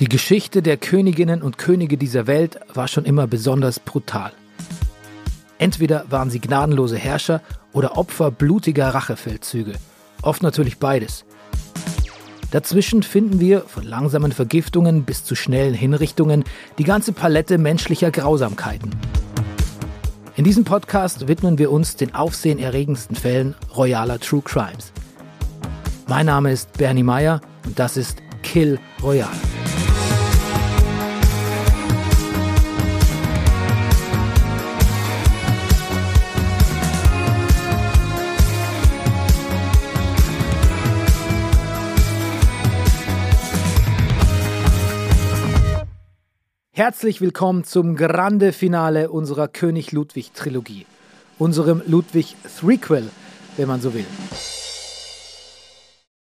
Die Geschichte der Königinnen und Könige dieser Welt war schon immer besonders brutal. Entweder waren sie gnadenlose Herrscher oder Opfer blutiger Rachefeldzüge. Oft natürlich beides. Dazwischen finden wir, von langsamen Vergiftungen bis zu schnellen Hinrichtungen, die ganze Palette menschlicher Grausamkeiten. In diesem Podcast widmen wir uns den aufsehenerregendsten Fällen royaler True Crimes. Mein Name ist Bernie Meyer und das ist Kill Royale. Herzlich willkommen zum Grande Finale unserer König Ludwig Trilogie, unserem Ludwig Threequel, wenn man so will.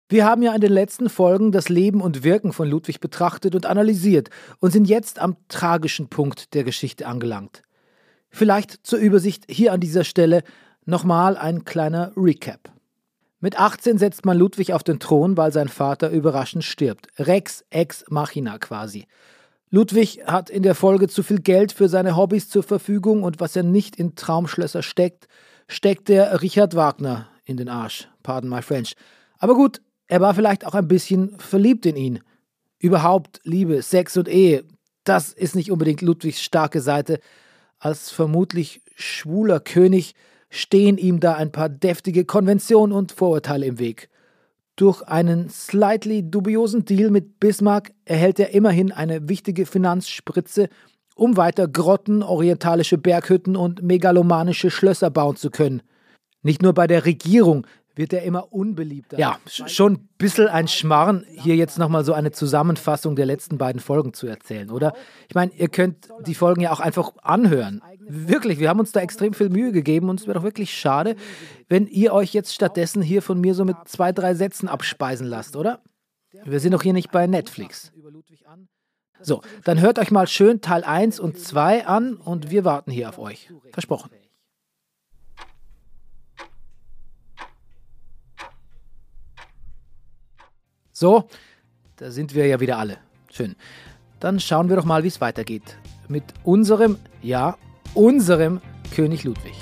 Wir haben ja in den letzten Folgen das Leben und Wirken von Ludwig betrachtet und analysiert und sind jetzt am tragischen Punkt der Geschichte angelangt. Vielleicht zur Übersicht hier an dieser Stelle nochmal ein kleiner Recap. Mit 18 setzt man Ludwig auf den Thron, weil sein Vater überraschend stirbt. Rex ex machina quasi. Ludwig hat in der Folge zu viel Geld für seine Hobbys zur Verfügung und was er nicht in Traumschlösser steckt, steckt der Richard Wagner in den Arsch. Pardon my French. Aber gut, er war vielleicht auch ein bisschen verliebt in ihn. Überhaupt Liebe, Sex und Ehe, das ist nicht unbedingt Ludwigs starke Seite. Als vermutlich schwuler König stehen ihm da ein paar deftige Konventionen und Vorurteile im Weg. Durch einen slightly dubiosen Deal mit Bismarck erhält er immerhin eine wichtige Finanzspritze, um weiter Grotten, orientalische Berghütten und megalomanische Schlösser bauen zu können. Nicht nur bei der Regierung wird er immer unbeliebter. Ja, schon ein bisschen ein Schmarrn, hier jetzt nochmal so eine Zusammenfassung der letzten beiden Folgen zu erzählen, oder? Ich meine, ihr könnt die Folgen ja auch einfach anhören. Wirklich, wir haben uns da extrem viel Mühe gegeben und es wäre doch wirklich schade, wenn ihr euch jetzt stattdessen hier von mir so mit zwei, drei Sätzen abspeisen lasst, oder? Wir sind doch hier nicht bei Netflix. So, dann hört euch mal schön Teil 1 und 2 an und wir warten hier auf euch. Versprochen. So, da sind wir ja wieder alle. Schön. Dann schauen wir doch mal, wie es weitergeht. Mit unserem, ja, unserem König Ludwig.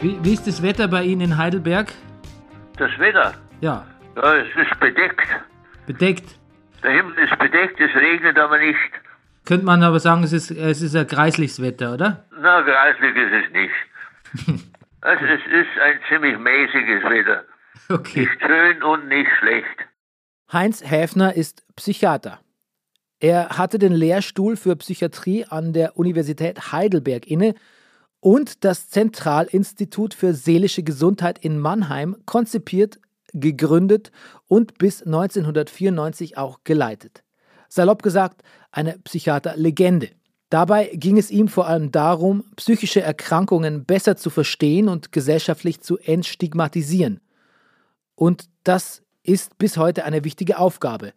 Wie, wie, ist das Wetter bei Ihnen in Heidelberg? Das Wetter? Ja. Ja, es ist bedeckt. Bedeckt? Der Himmel ist bedeckt, es regnet aber nicht. Könnte man aber sagen, es ist, es ist ein kreisliches Wetter, oder? Na, kreislig ist es nicht. es, es ist ein ziemlich mäßiges Wetter. Okay. Nicht schön und nicht schlecht. Heinz Häfner ist Psychiater. Er hatte den Lehrstuhl für Psychiatrie an der Universität Heidelberg inne und das Zentralinstitut für seelische Gesundheit in Mannheim konzipiert, gegründet und bis 1994 auch geleitet. Salopp gesagt, eine Psychiaterlegende. Dabei ging es ihm vor allem darum, psychische Erkrankungen besser zu verstehen und gesellschaftlich zu entstigmatisieren. Und das ist bis heute eine wichtige Aufgabe.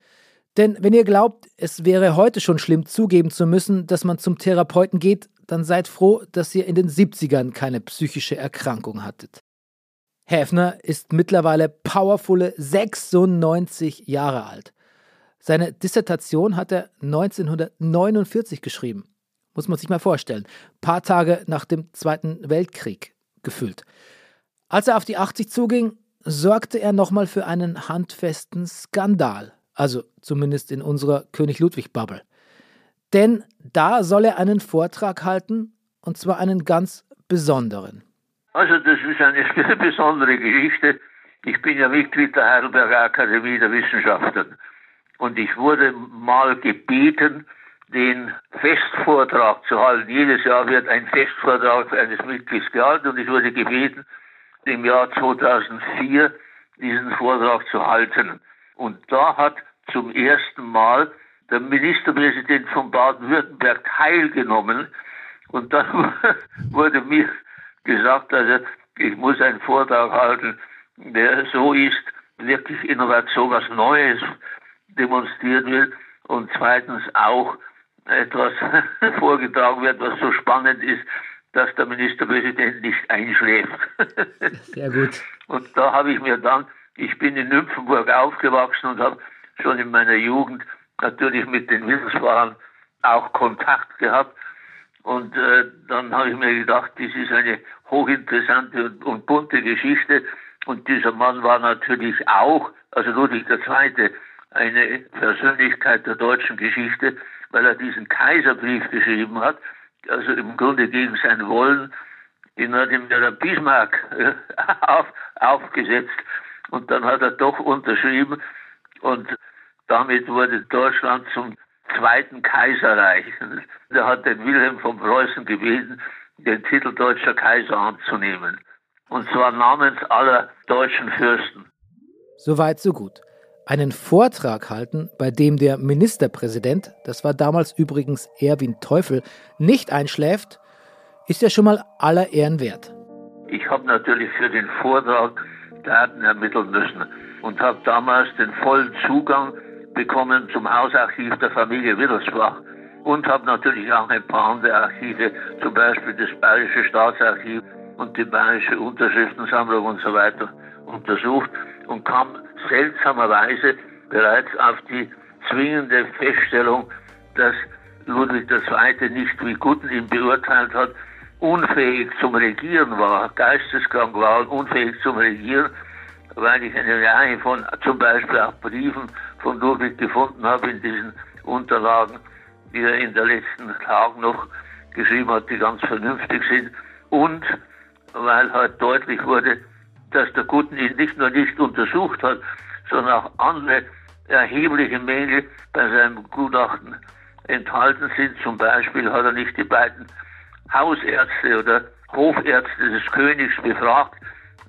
Denn wenn ihr glaubt, es wäre heute schon schlimm zugeben zu müssen, dass man zum Therapeuten geht, dann seid froh, dass ihr in den 70ern keine psychische Erkrankung hattet. Häfner ist mittlerweile powervolle 96 Jahre alt. Seine Dissertation hat er 1949 geschrieben. Muss man sich mal vorstellen. Paar Tage nach dem Zweiten Weltkrieg gefüllt. Als er auf die 80 zuging, sorgte er nochmal für einen handfesten Skandal. Also zumindest in unserer König Ludwig-Bubble. Denn da soll er einen Vortrag halten, und zwar einen ganz besonderen. Also das ist eine besondere Geschichte. Ich bin ja Mitglied der Heidelberger Akademie der Wissenschaften. Und ich wurde mal gebeten, den Festvortrag zu halten. Jedes Jahr wird ein Festvortrag eines Mitglieds gehalten und ich wurde gebeten, im Jahr 2004 diesen Vortrag zu halten. Und da hat zum ersten Mal der Ministerpräsident von Baden-Württemberg teilgenommen. Und dann wurde mir gesagt, also ich muss einen Vortrag halten, der so ist, wirklich Innovation, was Neues demonstriert wird und zweitens auch etwas vorgetragen wird, was so spannend ist, dass der Ministerpräsident nicht einschläft. Sehr gut. Und da habe ich mir dann, ich bin in Nymphenburg aufgewachsen und habe schon in meiner Jugend natürlich mit den Wissensfahrern auch Kontakt gehabt. Und äh, dann habe ich mir gedacht, das ist eine hochinteressante und, und bunte Geschichte. Und dieser Mann war natürlich auch, also Ludwig II., eine Persönlichkeit der deutschen Geschichte, weil er diesen Kaiserbrief geschrieben hat, also im Grunde gegen sein Wollen, den hat ihm der Bismarck äh, auf, aufgesetzt. Und dann hat er doch unterschrieben und damit wurde Deutschland zum Zweiten Kaiserreich. Er hat den Wilhelm von Preußen gebeten, den Titel Deutscher Kaiser anzunehmen. Und zwar namens aller deutschen Fürsten. Soweit, so gut. Einen Vortrag halten, bei dem der Ministerpräsident, das war damals übrigens Erwin Teufel, nicht einschläft, ist ja schon mal aller Ehren wert. Ich habe natürlich für den Vortrag Daten ermitteln müssen und habe damals den vollen Zugang bekommen zum Hausarchiv der Familie Wittelsbach und habe natürlich auch ein paar andere Archive, zum Beispiel das Bayerische Staatsarchiv und die Bayerische Unterschriftensammlung und so weiter untersucht und kam seltsamerweise bereits auf die zwingende Feststellung, dass Ludwig II. nicht, wie Gutten ihn beurteilt hat, unfähig zum Regieren war, geisteskrank war und unfähig zum Regieren, weil ich eine Reihe von zum Beispiel auch Briefen von Ludwig gefunden habe in diesen Unterlagen, die er in den letzten Tagen noch geschrieben hat, die ganz vernünftig sind. Und weil halt deutlich wurde, dass der Guten ihn nicht nur nicht untersucht hat, sondern auch andere erhebliche Mängel bei seinem Gutachten enthalten sind. Zum Beispiel hat er nicht die beiden Hausärzte oder Hofärzte des Königs befragt,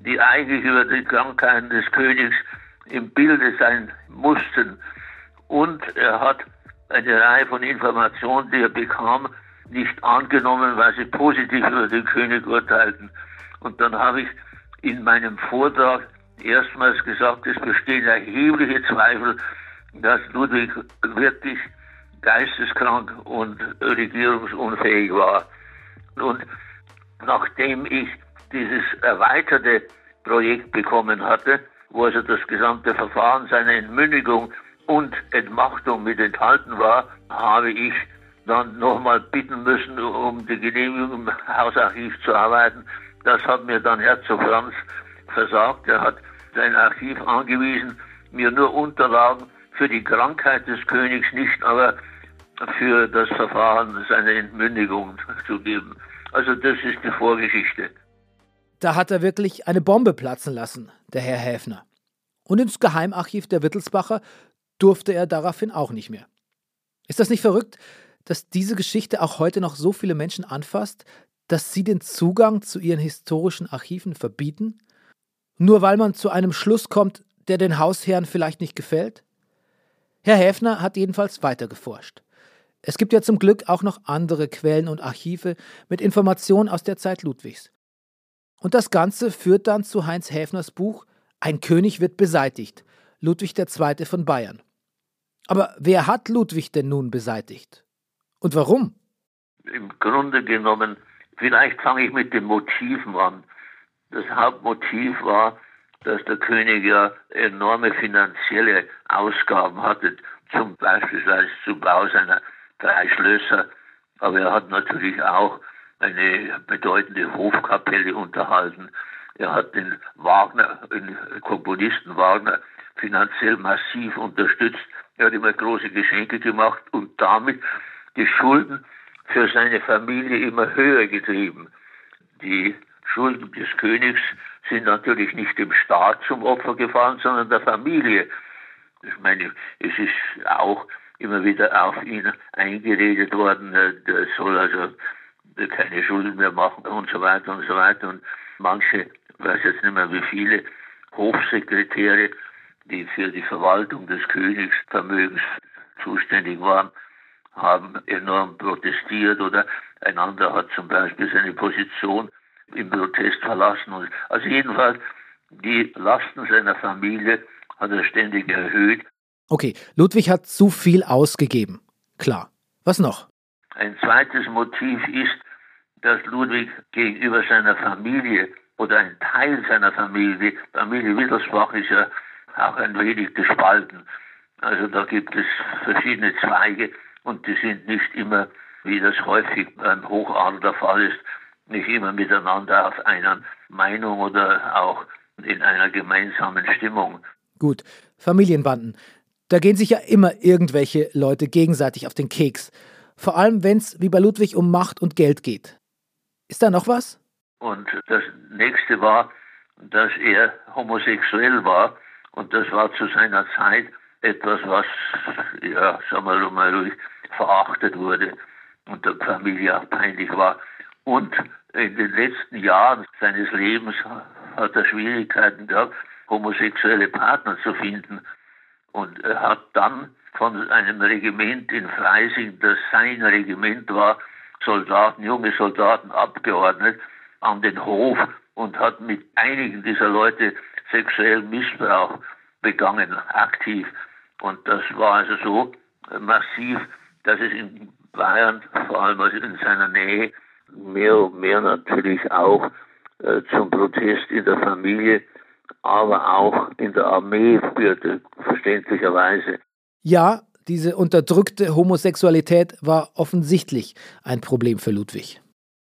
die eigentlich über die Krankheiten des Königs im Bilde sein mussten. Und er hat eine Reihe von Informationen, die er bekam, nicht angenommen, weil sie positiv über den König urteilten. Und dann habe ich in meinem Vortrag erstmals gesagt, es bestehen erhebliche Zweifel, dass Ludwig wirklich geisteskrank und regierungsunfähig war. Und nachdem ich dieses erweiterte Projekt bekommen hatte, wo also das gesamte Verfahren seiner Entmündigung und Entmachtung mit enthalten war, habe ich dann nochmal bitten müssen, um die Genehmigung im Hausarchiv zu arbeiten. Das hat mir dann Herzog Franz versagt. Er hat sein Archiv angewiesen, mir nur Unterlagen für die Krankheit des Königs, nicht aber für das Verfahren seiner Entmündigung zu geben. Also das ist die Vorgeschichte. Da hat er wirklich eine Bombe platzen lassen, der Herr Häfner. Und ins Geheimarchiv der Wittelsbacher durfte er daraufhin auch nicht mehr. Ist das nicht verrückt, dass diese Geschichte auch heute noch so viele Menschen anfasst, dass sie den Zugang zu ihren historischen Archiven verbieten? Nur weil man zu einem Schluss kommt, der den Hausherren vielleicht nicht gefällt? Herr Häfner hat jedenfalls weiter geforscht. Es gibt ja zum Glück auch noch andere Quellen und Archive mit Informationen aus der Zeit Ludwigs. Und das Ganze führt dann zu Heinz Häfners Buch Ein König wird beseitigt, Ludwig II. von Bayern. Aber wer hat Ludwig denn nun beseitigt? Und warum? Im Grunde genommen, vielleicht fange ich mit den Motiven an. Das Hauptmotiv war, dass der König ja enorme finanzielle Ausgaben hatte, zum Beispiel zum Bau seiner drei Schlösser. Aber er hat natürlich auch eine bedeutende Hofkapelle unterhalten. Er hat den Wagner, den Komponisten Wagner, finanziell massiv unterstützt. Er hat immer große Geschenke gemacht und damit die Schulden für seine Familie immer höher getrieben. Die Schulden des Königs sind natürlich nicht dem Staat zum Opfer gefallen, sondern der Familie. Ich meine, es ist auch immer wieder auf ihn eingeredet worden, er soll also keine Schulden mehr machen und so weiter und so weiter. Und manche, weiß jetzt nicht mehr wie viele, Hofsekretäre, die für die Verwaltung des Königsvermögens zuständig waren, haben enorm protestiert oder ein anderer hat zum Beispiel seine Position im Protest verlassen. Also jedenfalls die Lasten seiner Familie hat er ständig erhöht Okay, Ludwig hat zu viel ausgegeben. Klar. Was noch? Ein zweites Motiv ist, dass Ludwig gegenüber seiner Familie oder ein Teil seiner Familie, Familie Wittelsbach ist ja auch ein wenig gespalten. Also da gibt es verschiedene Zweige und die sind nicht immer, wie das häufig beim Hochadel der Fall ist, nicht immer miteinander auf einer Meinung oder auch in einer gemeinsamen Stimmung. Gut, Familienbanden. Da gehen sich ja immer irgendwelche Leute gegenseitig auf den Keks. Vor allem, wenn es wie bei Ludwig um Macht und Geld geht. Ist da noch was? Und das nächste war, dass er homosexuell war. Und das war zu seiner Zeit etwas, was, ja, sagen wir mal ruhig, verachtet wurde und der Familie auch peinlich war. Und in den letzten Jahren seines Lebens hat er Schwierigkeiten gehabt, homosexuelle Partner zu finden. Und er hat dann von einem Regiment in Freising, das sein Regiment war, Soldaten, junge Soldaten abgeordnet an den Hof und hat mit einigen dieser Leute sexuellen Missbrauch begangen, aktiv. Und das war also so massiv, dass es in Bayern, vor allem also in seiner Nähe, mehr und mehr natürlich auch äh, zum Protest in der Familie, aber auch in der Armee führte, verständlicherweise. Ja, diese unterdrückte Homosexualität war offensichtlich ein Problem für Ludwig.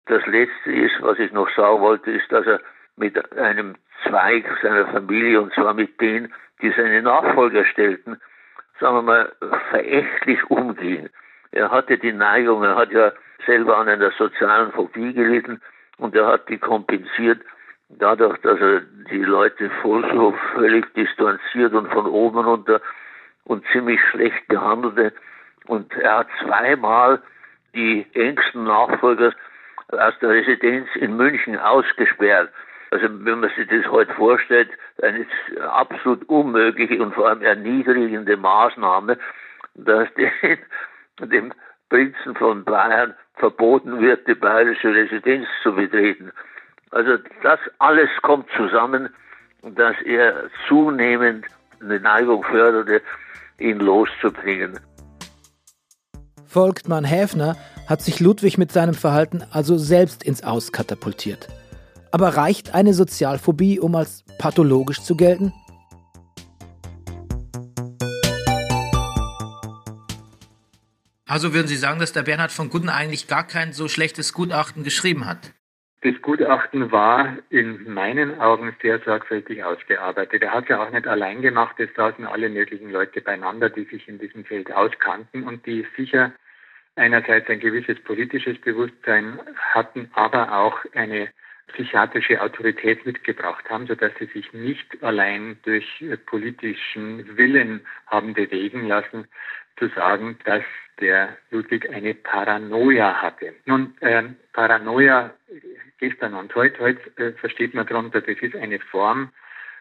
Das Letzte ist, was ich noch sagen wollte, ist, dass er mit einem Zweig seiner Familie, und zwar mit denen, die seine Nachfolger stellten, sagen wir mal, verächtlich umging. Er hatte die Neigung, er hat ja selber an einer sozialen Phobie gelitten und er hat die kompensiert dadurch, dass er die Leute voll so völlig distanziert und von oben runter und ziemlich schlecht behandelte. Und er hat zweimal die engsten Nachfolger aus der Residenz in München ausgesperrt. Also wenn man sich das heute vorstellt, eine absolut unmögliche und vor allem erniedrigende Maßnahme, dass den, dem Prinzen von Bayern verboten wird, die bayerische Residenz zu betreten. Also das alles kommt zusammen, dass er zunehmend eine Neigung förderte, ihn loszubringen. Volkmann Häfner hat sich Ludwig mit seinem Verhalten also selbst ins Aus katapultiert. Aber reicht eine Sozialphobie, um als pathologisch zu gelten? Also würden Sie sagen, dass der Bernhard von Gudden eigentlich gar kein so schlechtes Gutachten geschrieben hat? Das Gutachten war in meinen Augen sehr sorgfältig ausgearbeitet. Er hat es ja auch nicht allein gemacht. Es saßen alle möglichen Leute beieinander, die sich in diesem Feld auskannten und die sicher einerseits ein gewisses politisches Bewusstsein hatten, aber auch eine psychiatrische Autorität mitgebracht haben, sodass sie sich nicht allein durch politischen Willen haben bewegen lassen, zu sagen, dass der Ludwig eine Paranoia hatte. Nun, äh, Paranoia gestern und heute, heute äh, versteht man darunter, das ist eine Form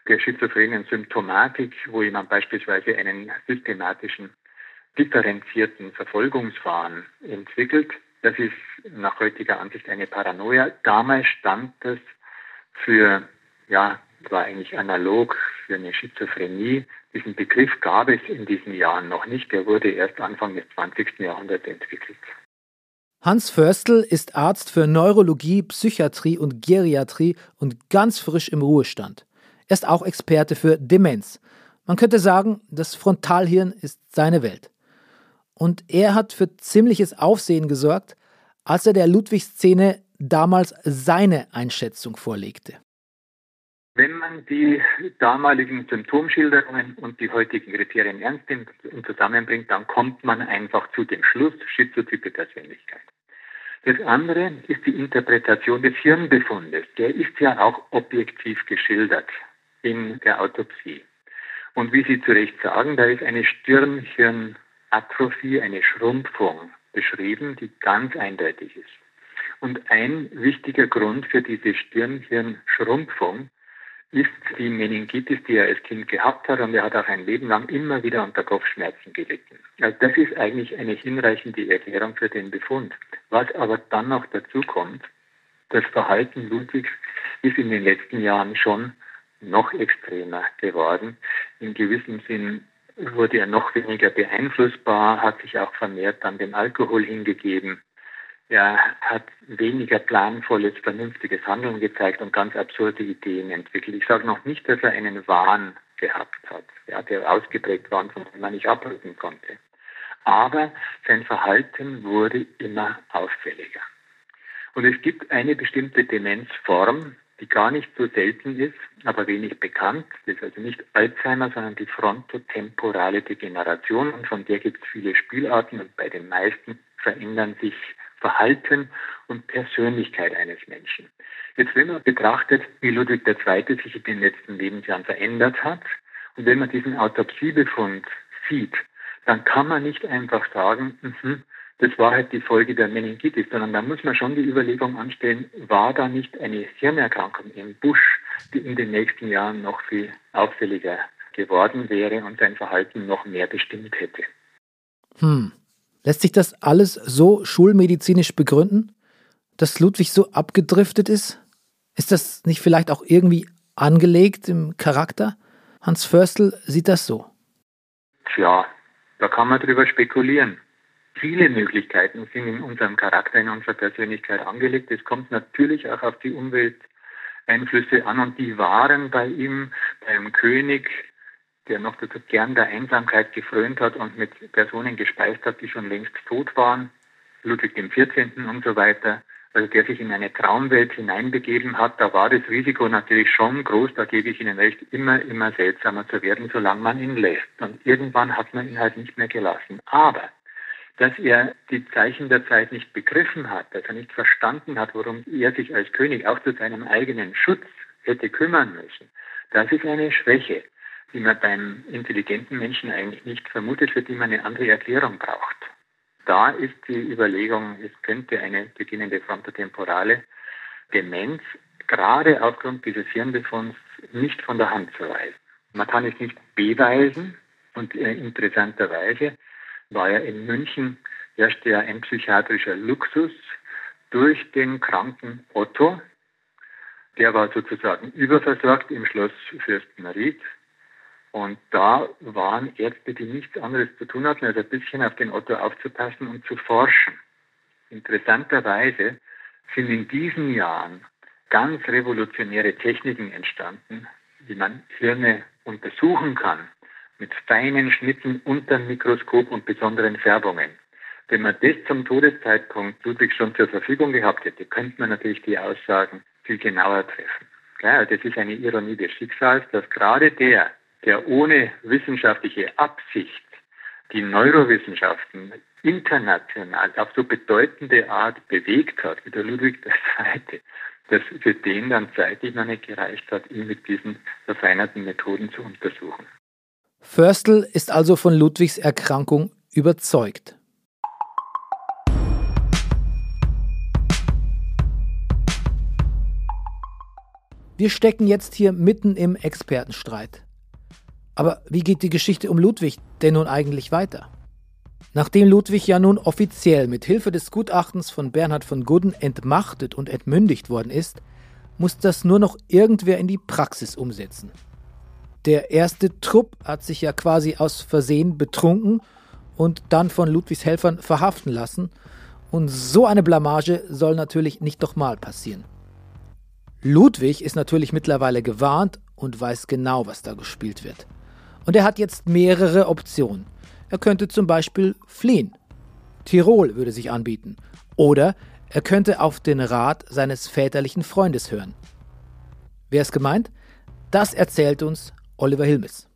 der schizophrenen Symptomatik, wo jemand beispielsweise einen systematischen, differenzierten Verfolgungswahn entwickelt. Das ist nach heutiger Ansicht eine Paranoia. Damals stand das für, ja, war eigentlich analog für eine Schizophrenie. Diesen Begriff gab es in diesen Jahren noch nicht. Der wurde erst Anfang des 20. Jahrhunderts entwickelt. Hans Förstl ist Arzt für Neurologie, Psychiatrie und Geriatrie und ganz frisch im Ruhestand. Er ist auch Experte für Demenz. Man könnte sagen, das Frontalhirn ist seine Welt. Und er hat für ziemliches Aufsehen gesorgt, als er der Ludwig-Szene damals seine Einschätzung vorlegte. Wenn man die damaligen Symptomschilderungen und die heutigen Kriterien ernst nimmt und zusammenbringt, dann kommt man einfach zu dem Schluss schizotype Persönlichkeit. Das andere ist die Interpretation des Hirnbefundes. Der ist ja auch objektiv geschildert in der Autopsie. Und wie Sie zu Recht sagen, da ist eine Stirnhirnatrophie, eine Schrumpfung beschrieben, die ganz eindeutig ist. Und ein wichtiger Grund für diese Stirnhirnschrumpfung ist die Meningitis, die er als Kind gehabt hat und er hat auch ein Leben lang immer wieder unter Kopfschmerzen gelitten. Also das ist eigentlich eine hinreichende Erklärung für den Befund. Was aber dann noch dazu kommt, das Verhalten Ludwigs ist in den letzten Jahren schon noch extremer geworden. In gewissem Sinn wurde er noch weniger beeinflussbar, hat sich auch vermehrt dann dem Alkohol hingegeben. Er hat weniger planvolles, vernünftiges Handeln gezeigt und ganz absurde Ideen entwickelt. Ich sage noch nicht, dass er einen Wahn gehabt hat, ja, der ausgeprägt war und von dem man nicht abrücken konnte. Aber sein Verhalten wurde immer auffälliger. Und es gibt eine bestimmte Demenzform, die gar nicht so selten ist, aber wenig bekannt. Das ist also nicht Alzheimer, sondern die frontotemporale Degeneration. Und von der gibt es viele Spielarten und bei den meisten verändern sich Verhalten und Persönlichkeit eines Menschen. Jetzt, wenn man betrachtet, wie Ludwig II. sich in den letzten Lebensjahren verändert hat und wenn man diesen Autopsiebefund sieht, dann kann man nicht einfach sagen, mh, das war halt die Folge der Meningitis, sondern da muss man schon die Überlegung anstellen, war da nicht eine Hirnerkrankung im Busch, die in den nächsten Jahren noch viel auffälliger geworden wäre und sein Verhalten noch mehr bestimmt hätte. Hm. Lässt sich das alles so schulmedizinisch begründen, dass Ludwig so abgedriftet ist? Ist das nicht vielleicht auch irgendwie angelegt im Charakter? Hans Förstl sieht das so. Tja, da kann man drüber spekulieren. Viele Möglichkeiten sind in unserem Charakter, in unserer Persönlichkeit angelegt. Es kommt natürlich auch auf die Umwelteinflüsse an und die waren bei ihm, beim König, der noch dazu gern der Einsamkeit gefrönt hat und mit Personen gespeist hat, die schon längst tot waren, Ludwig XIV. und so weiter, also der sich in eine Traumwelt hineinbegeben hat, da war das Risiko natürlich schon groß, da gebe ich Ihnen recht, immer, immer seltsamer zu werden, solange man ihn lässt. Und irgendwann hat man ihn halt nicht mehr gelassen. Aber dass er die Zeichen der Zeit nicht begriffen hat, dass er nicht verstanden hat, worum er sich als König auch zu seinem eigenen Schutz hätte kümmern müssen. Das ist eine Schwäche, die man beim intelligenten Menschen eigentlich nicht vermutet, für die man eine andere Erklärung braucht. Da ist die Überlegung, es könnte eine beginnende frontotemporale Demenz gerade aufgrund dieses Hirnbefunds nicht von der Hand zu weisen. Man kann es nicht beweisen und äh, interessanterweise war ja in München herrschte ja ein psychiatrischer Luxus durch den kranken Otto. Der war sozusagen überversorgt im Schloss Fürstenried. Und da waren Ärzte, die nichts anderes zu tun hatten, als ein bisschen auf den Otto aufzupassen und zu forschen. Interessanterweise sind in diesen Jahren ganz revolutionäre Techniken entstanden, wie man Hirne untersuchen kann mit feinen Schnitten unter dem Mikroskop und besonderen Färbungen. Wenn man das zum Todeszeitpunkt Ludwig schon zur Verfügung gehabt hätte, könnte man natürlich die Aussagen viel genauer treffen. Klar, das ist eine Ironie des Schicksals, dass gerade der, der ohne wissenschaftliche Absicht die Neurowissenschaften international auf so bedeutende Art bewegt hat, wie der Ludwig II., dass für den dann zeitlich noch nicht gereicht hat, ihn mit diesen verfeinerten Methoden zu untersuchen. Förstl ist also von Ludwigs Erkrankung überzeugt. Wir stecken jetzt hier mitten im Expertenstreit. Aber wie geht die Geschichte um Ludwig denn nun eigentlich weiter? Nachdem Ludwig ja nun offiziell mit Hilfe des Gutachtens von Bernhard von Gudden entmachtet und entmündigt worden ist, muss das nur noch irgendwer in die Praxis umsetzen. Der erste Trupp hat sich ja quasi aus Versehen betrunken und dann von Ludwigs Helfern verhaften lassen. Und so eine Blamage soll natürlich nicht nochmal passieren. Ludwig ist natürlich mittlerweile gewarnt und weiß genau, was da gespielt wird. Und er hat jetzt mehrere Optionen. Er könnte zum Beispiel fliehen. Tirol würde sich anbieten. Oder er könnte auf den Rat seines väterlichen Freundes hören. Wer ist gemeint? Das erzählt uns Oliver Hilmes.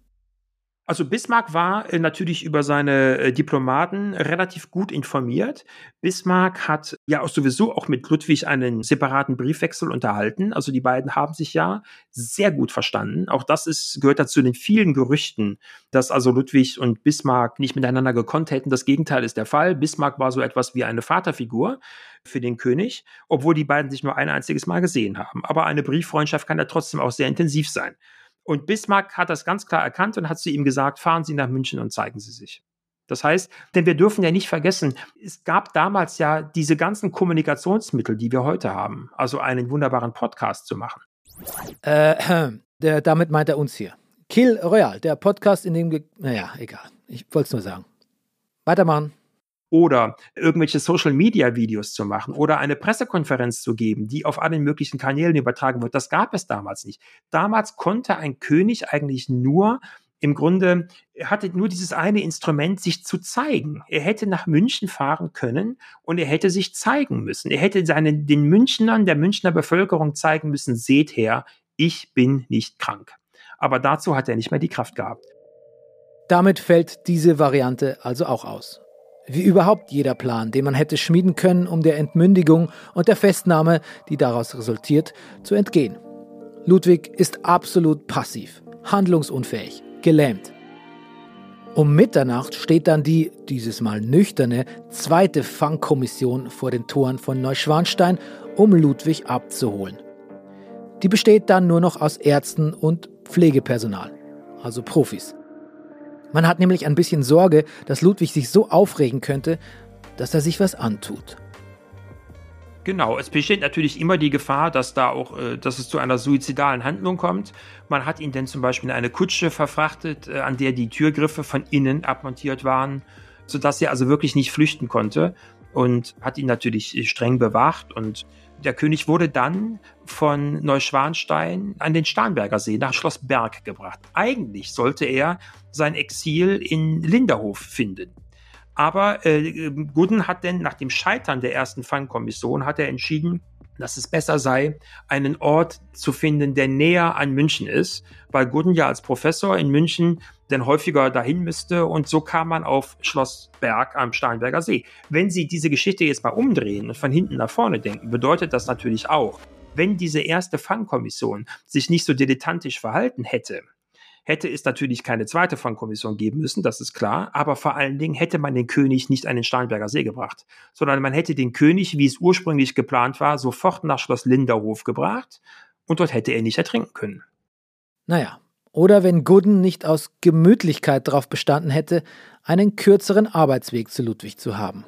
Also Bismarck war äh, natürlich über seine äh, Diplomaten relativ gut informiert. Bismarck hat ja auch sowieso auch mit Ludwig einen separaten Briefwechsel unterhalten. Also die beiden haben sich ja sehr gut verstanden. Auch das ist, gehört dazu den vielen Gerüchten, dass also Ludwig und Bismarck nicht miteinander gekonnt hätten. Das Gegenteil ist der Fall. Bismarck war so etwas wie eine Vaterfigur für den König, obwohl die beiden sich nur ein einziges Mal gesehen haben. Aber eine Brieffreundschaft kann ja trotzdem auch sehr intensiv sein. Und Bismarck hat das ganz klar erkannt und hat zu ihm gesagt, fahren Sie nach München und zeigen Sie sich. Das heißt, denn wir dürfen ja nicht vergessen, es gab damals ja diese ganzen Kommunikationsmittel, die wir heute haben. Also einen wunderbaren Podcast zu machen. Äh, der, damit meint er uns hier. Kill Royal, der Podcast, in dem. Naja, egal. Ich wollte es nur sagen. Weitermachen oder irgendwelche Social-Media-Videos zu machen oder eine Pressekonferenz zu geben, die auf allen möglichen Kanälen übertragen wird. Das gab es damals nicht. Damals konnte ein König eigentlich nur im Grunde, er hatte nur dieses eine Instrument, sich zu zeigen. Er hätte nach München fahren können und er hätte sich zeigen müssen. Er hätte seinen, den Münchnern, der Münchner Bevölkerung zeigen müssen, seht her, ich bin nicht krank. Aber dazu hat er nicht mehr die Kraft gehabt. Damit fällt diese Variante also auch aus. Wie überhaupt jeder Plan, den man hätte schmieden können, um der Entmündigung und der Festnahme, die daraus resultiert, zu entgehen. Ludwig ist absolut passiv, handlungsunfähig, gelähmt. Um Mitternacht steht dann die, dieses Mal nüchterne, zweite Fangkommission vor den Toren von Neuschwanstein, um Ludwig abzuholen. Die besteht dann nur noch aus Ärzten und Pflegepersonal, also Profis. Man hat nämlich ein bisschen Sorge, dass Ludwig sich so aufregen könnte, dass er sich was antut. Genau, es besteht natürlich immer die Gefahr, dass da auch, äh, dass es zu einer suizidalen Handlung kommt. Man hat ihn denn zum Beispiel in eine Kutsche verfrachtet, äh, an der die Türgriffe von innen abmontiert waren, sodass er also wirklich nicht flüchten konnte und hat ihn natürlich streng bewacht und der König wurde dann von Neuschwanstein an den Starnberger See nach Schloss Berg gebracht. Eigentlich sollte er sein Exil in Linderhof finden. Aber äh, Gudden hat denn nach dem Scheitern der ersten Fangkommission hat er entschieden, dass es besser sei, einen Ort zu finden, der näher an München ist, weil Gudden ja als Professor in München denn häufiger dahin müsste und so kam man auf Schloss Berg am Starnberger See. Wenn Sie diese Geschichte jetzt mal umdrehen und von hinten nach vorne denken, bedeutet das natürlich auch, wenn diese erste Fangkommission sich nicht so dilettantisch verhalten hätte, hätte es natürlich keine zweite Fangkommission geben müssen, das ist klar, aber vor allen Dingen hätte man den König nicht an den Starnberger See gebracht, sondern man hätte den König, wie es ursprünglich geplant war, sofort nach Schloss Linderhof gebracht und dort hätte er nicht ertrinken können. Naja, oder wenn Gooden nicht aus Gemütlichkeit darauf bestanden hätte, einen kürzeren Arbeitsweg zu Ludwig zu haben.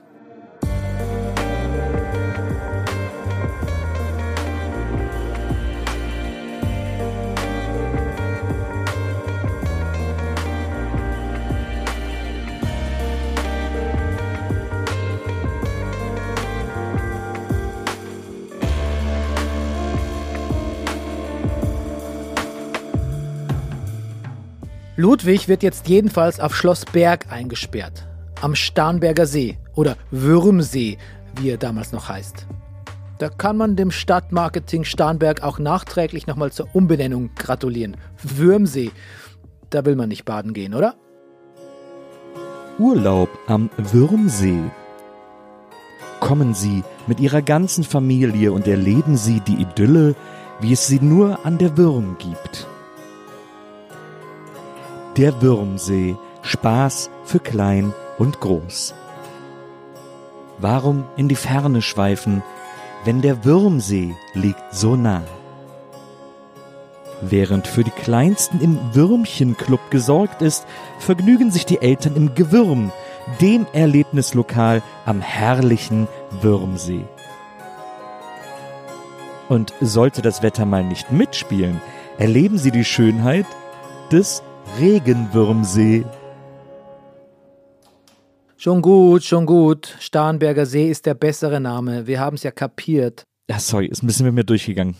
Ludwig wird jetzt jedenfalls auf Schloss Berg eingesperrt, am Starnberger See oder Würmsee, wie er damals noch heißt. Da kann man dem Stadtmarketing Starnberg auch nachträglich nochmal zur Umbenennung gratulieren. Würmsee, da will man nicht baden gehen, oder? Urlaub am Würmsee. Kommen Sie mit Ihrer ganzen Familie und erleben Sie die Idylle, wie es sie nur an der Würm gibt. Der Würmsee. Spaß für klein und groß. Warum in die Ferne schweifen, wenn der Würmsee liegt so nah? Während für die Kleinsten im Würmchenclub gesorgt ist, vergnügen sich die Eltern im Gewürm, dem Erlebnislokal am herrlichen Würmsee. Und sollte das Wetter mal nicht mitspielen, erleben Sie die Schönheit des Regenwürmsee. Schon gut, schon gut. Starnberger See ist der bessere Name. Wir haben es ja kapiert. Ja, sorry, ist ein bisschen mit mir durchgegangen.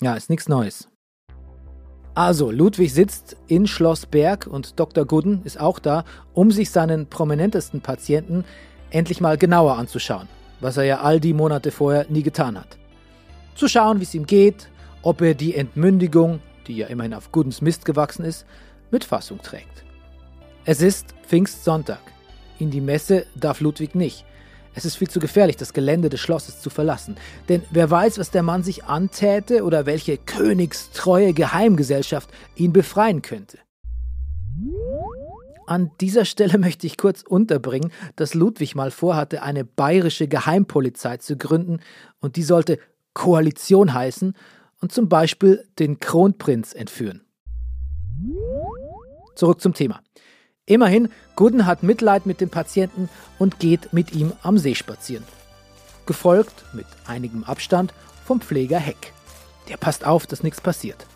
Ja, ist nichts Neues. Also, Ludwig sitzt in Schloss Berg und Dr. Gooden ist auch da, um sich seinen prominentesten Patienten endlich mal genauer anzuschauen, was er ja all die Monate vorher nie getan hat. Zu schauen, wie es ihm geht, ob er die Entmündigung, die ja immerhin auf Goodens Mist gewachsen ist, mit Fassung trägt. Es ist Pfingstsonntag. In die Messe darf Ludwig nicht. Es ist viel zu gefährlich, das Gelände des Schlosses zu verlassen. Denn wer weiß, was der Mann sich antäte oder welche königstreue Geheimgesellschaft ihn befreien könnte. An dieser Stelle möchte ich kurz unterbringen, dass Ludwig mal vorhatte, eine bayerische Geheimpolizei zu gründen und die sollte Koalition heißen und zum Beispiel den Kronprinz entführen. Zurück zum Thema. Immerhin, Gooden hat Mitleid mit dem Patienten und geht mit ihm am See spazieren. Gefolgt, mit einigem Abstand, vom Pfleger Heck. Der passt auf, dass nichts passiert.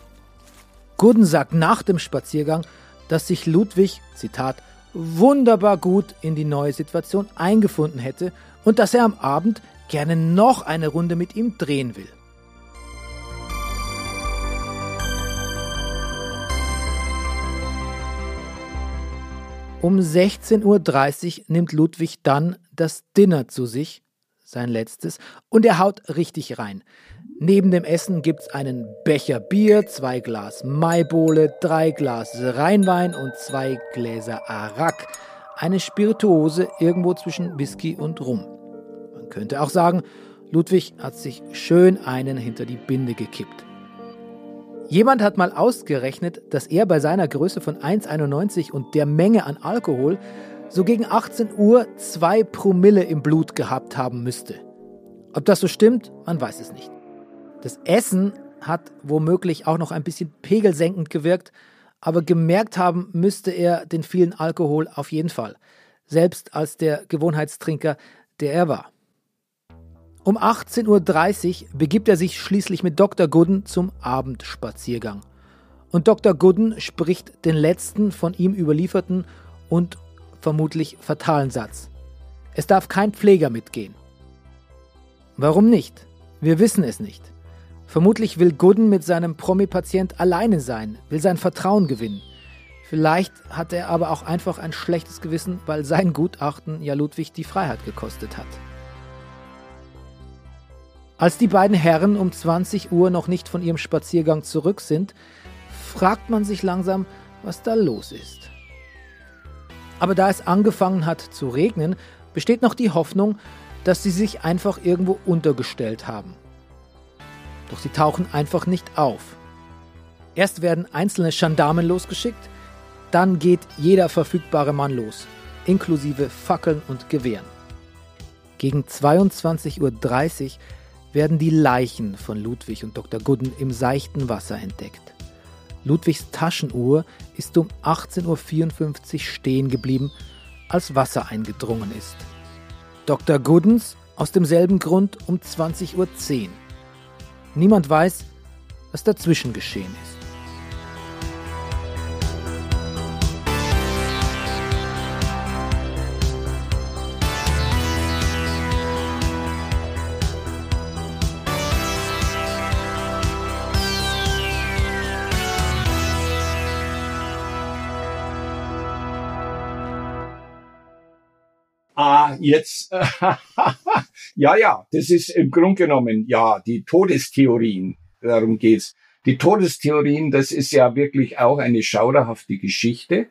Gooden sagt nach dem Spaziergang, dass sich Ludwig, Zitat, wunderbar gut in die neue Situation eingefunden hätte und dass er am Abend gerne noch eine Runde mit ihm drehen will. Um 16.30 Uhr nimmt Ludwig dann das Dinner zu sich, sein letztes, und er haut richtig rein. Neben dem Essen gibt's einen Becher Bier, zwei Glas Maibohle, drei Glas Rheinwein und zwei Gläser Arak. Eine Spirituose irgendwo zwischen Whisky und Rum. Man könnte auch sagen, Ludwig hat sich schön einen hinter die Binde gekippt. Jemand hat mal ausgerechnet, dass er bei seiner Größe von 1,91 und der Menge an Alkohol so gegen 18 Uhr zwei Promille im Blut gehabt haben müsste. Ob das so stimmt, man weiß es nicht. Das Essen hat womöglich auch noch ein bisschen pegelsenkend gewirkt, aber gemerkt haben müsste er den vielen Alkohol auf jeden Fall, selbst als der Gewohnheitstrinker, der er war. Um 18.30 Uhr begibt er sich schließlich mit Dr. Gooden zum Abendspaziergang. Und Dr. Gooden spricht den letzten von ihm überlieferten und vermutlich fatalen Satz. Es darf kein Pfleger mitgehen. Warum nicht? Wir wissen es nicht. Vermutlich will Gooden mit seinem Promi-Patient alleine sein, will sein Vertrauen gewinnen. Vielleicht hat er aber auch einfach ein schlechtes Gewissen, weil sein Gutachten ja Ludwig die Freiheit gekostet hat. Als die beiden Herren um 20 Uhr noch nicht von ihrem Spaziergang zurück sind, fragt man sich langsam, was da los ist. Aber da es angefangen hat zu regnen, besteht noch die Hoffnung, dass sie sich einfach irgendwo untergestellt haben. Doch sie tauchen einfach nicht auf. Erst werden einzelne Gendarmen losgeschickt, dann geht jeder verfügbare Mann los, inklusive Fackeln und Gewehren. Gegen 22.30 Uhr werden die Leichen von Ludwig und Dr. Gooden im seichten Wasser entdeckt. Ludwigs Taschenuhr ist um 18.54 Uhr stehen geblieben, als Wasser eingedrungen ist. Dr. Goodens aus demselben Grund um 20.10 Uhr. Niemand weiß, was dazwischen geschehen ist. Jetzt, ja, ja, das ist im Grunde genommen, ja, die Todestheorien, darum geht's. Die Todestheorien, das ist ja wirklich auch eine schauderhafte Geschichte.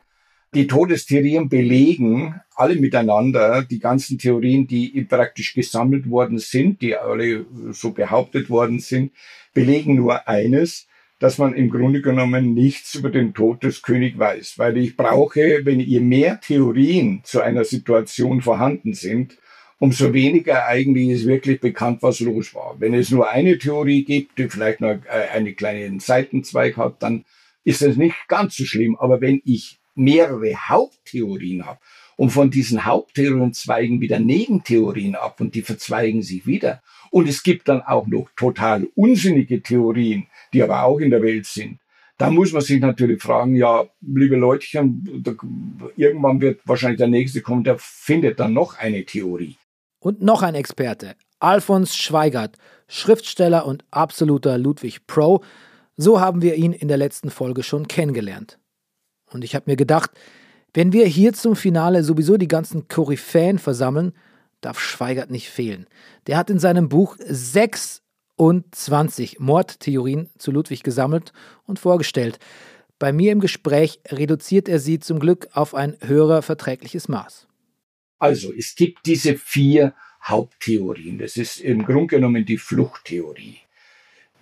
Die Todestheorien belegen alle miteinander, die ganzen Theorien, die praktisch gesammelt worden sind, die alle so behauptet worden sind, belegen nur eines, dass man im Grunde genommen nichts über den Tod des Königs weiß. Weil ich brauche, wenn je mehr Theorien zu einer Situation vorhanden sind, umso weniger eigentlich ist wirklich bekannt, was los war. Wenn es nur eine Theorie gibt, die vielleicht noch äh, einen kleinen Seitenzweig hat, dann ist es nicht ganz so schlimm. Aber wenn ich mehrere Haupttheorien habe und von diesen Haupttheorien zweigen wieder Nebentheorien ab und die verzweigen sich wieder und es gibt dann auch noch total unsinnige Theorien, die aber auch in der Welt sind. Da muss man sich natürlich fragen, ja, liebe Leutchen, irgendwann wird wahrscheinlich der Nächste kommen, der findet dann noch eine Theorie. Und noch ein Experte, Alfons Schweigert, Schriftsteller und absoluter Ludwig Pro. So haben wir ihn in der letzten Folge schon kennengelernt. Und ich habe mir gedacht, wenn wir hier zum Finale sowieso die ganzen Koryphäen versammeln, darf Schweigert nicht fehlen. Der hat in seinem Buch sechs und 20 Mordtheorien zu Ludwig gesammelt und vorgestellt. Bei mir im Gespräch reduziert er sie zum Glück auf ein höherer verträgliches Maß. Also, es gibt diese vier Haupttheorien. Das ist im Grunde genommen die Fluchttheorie.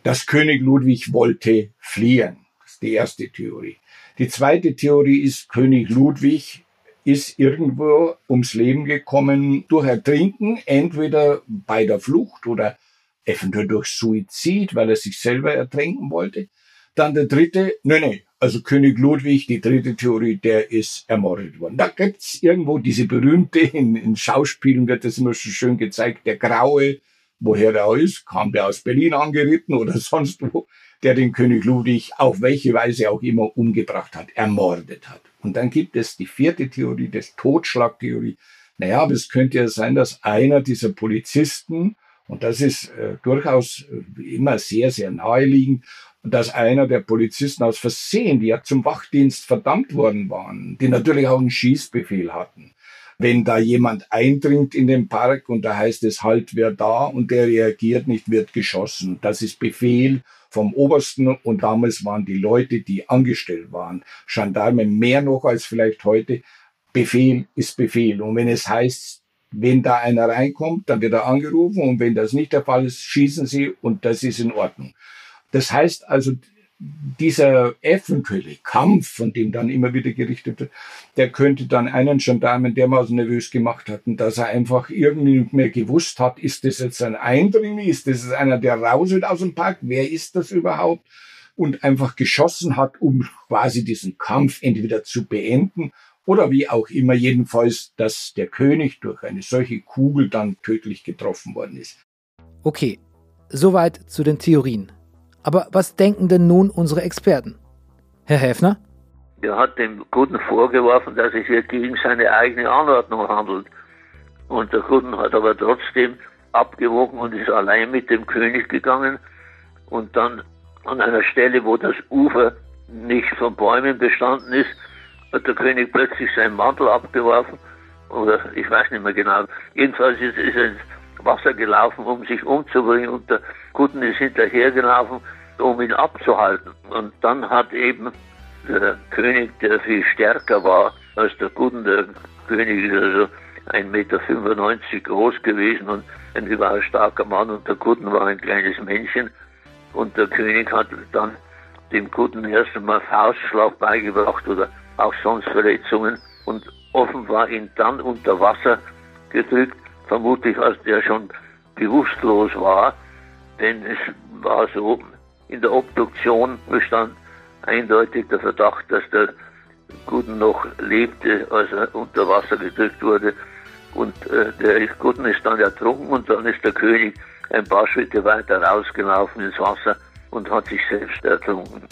Das König Ludwig wollte fliehen. Das ist die erste Theorie. Die zweite Theorie ist, König Ludwig ist irgendwo ums Leben gekommen durch Ertrinken, entweder bei der Flucht oder eventuell durch Suizid, weil er sich selber ertränken wollte. Dann der dritte, nee, nee, also König Ludwig, die dritte Theorie, der ist ermordet worden. Da gibt's irgendwo diese berühmte, in, in Schauspielen wird das immer so schön gezeigt, der Graue, woher er ist, kam der aus Berlin angeritten oder sonst wo. der den König Ludwig auf welche Weise auch immer umgebracht hat, ermordet hat. Und dann gibt es die vierte Theorie, das Totschlagtheorie. Naja, aber es könnte ja sein, dass einer dieser Polizisten, und das ist äh, durchaus äh, immer sehr, sehr naheliegend, dass einer der Polizisten aus Versehen, die ja zum Wachdienst verdammt worden waren, die natürlich auch einen Schießbefehl hatten, wenn da jemand eindringt in den Park und da heißt es halt wer da und der reagiert nicht, wird geschossen. Das ist Befehl vom Obersten und damals waren die Leute, die angestellt waren, Gendarme mehr noch als vielleicht heute. Befehl ist Befehl. Und wenn es heißt, wenn da einer reinkommt, dann wird er angerufen und wenn das nicht der Fall ist, schießen sie und das ist in Ordnung. Das heißt also, dieser eventuelle Kampf, von dem dann immer wieder gerichtet wird, der könnte dann einen Gendarmen dermaßen nervös gemacht hatten, dass er einfach irgendwie nicht mehr gewusst hat, ist das jetzt ein Eindringling, ist das einer, der raus will aus dem Park, wer ist das überhaupt? Und einfach geschossen hat, um quasi diesen Kampf entweder zu beenden oder wie auch immer, jedenfalls, dass der König durch eine solche Kugel dann tödlich getroffen worden ist. Okay, soweit zu den Theorien. Aber was denken denn nun unsere Experten? Herr Häfner? Er hat dem Guten vorgeworfen, dass es hier gegen seine eigene Anordnung handelt. Und der Guten hat aber trotzdem abgewogen und ist allein mit dem König gegangen. Und dann an einer Stelle, wo das Ufer nicht von Bäumen bestanden ist, hat der König plötzlich seinen Mantel abgeworfen. Oder ich weiß nicht mehr genau. Jedenfalls ist, ist er ins Wasser gelaufen, um sich umzubringen. Und der Guten ist hinterhergelaufen, um ihn abzuhalten. Und dann hat eben der König, der viel stärker war als der Guten, der König ist also 1,95 Meter groß gewesen und ein überaus starker Mann und der Guten war ein kleines Männchen. Und der König hat dann dem Guten erst einmal Faustschlag beigebracht oder auch sonst Verletzungen und offenbar ihn dann unter Wasser gedrückt, vermutlich als der schon bewusstlos war, denn es war so, in der Obduktion bestand eindeutig der Verdacht, dass der Guten noch lebte, als er unter Wasser gedrückt wurde. Und äh, der Guten ist dann ertrunken und dann ist der König ein paar Schritte weiter rausgelaufen ins Wasser und hat sich selbst ertrunken.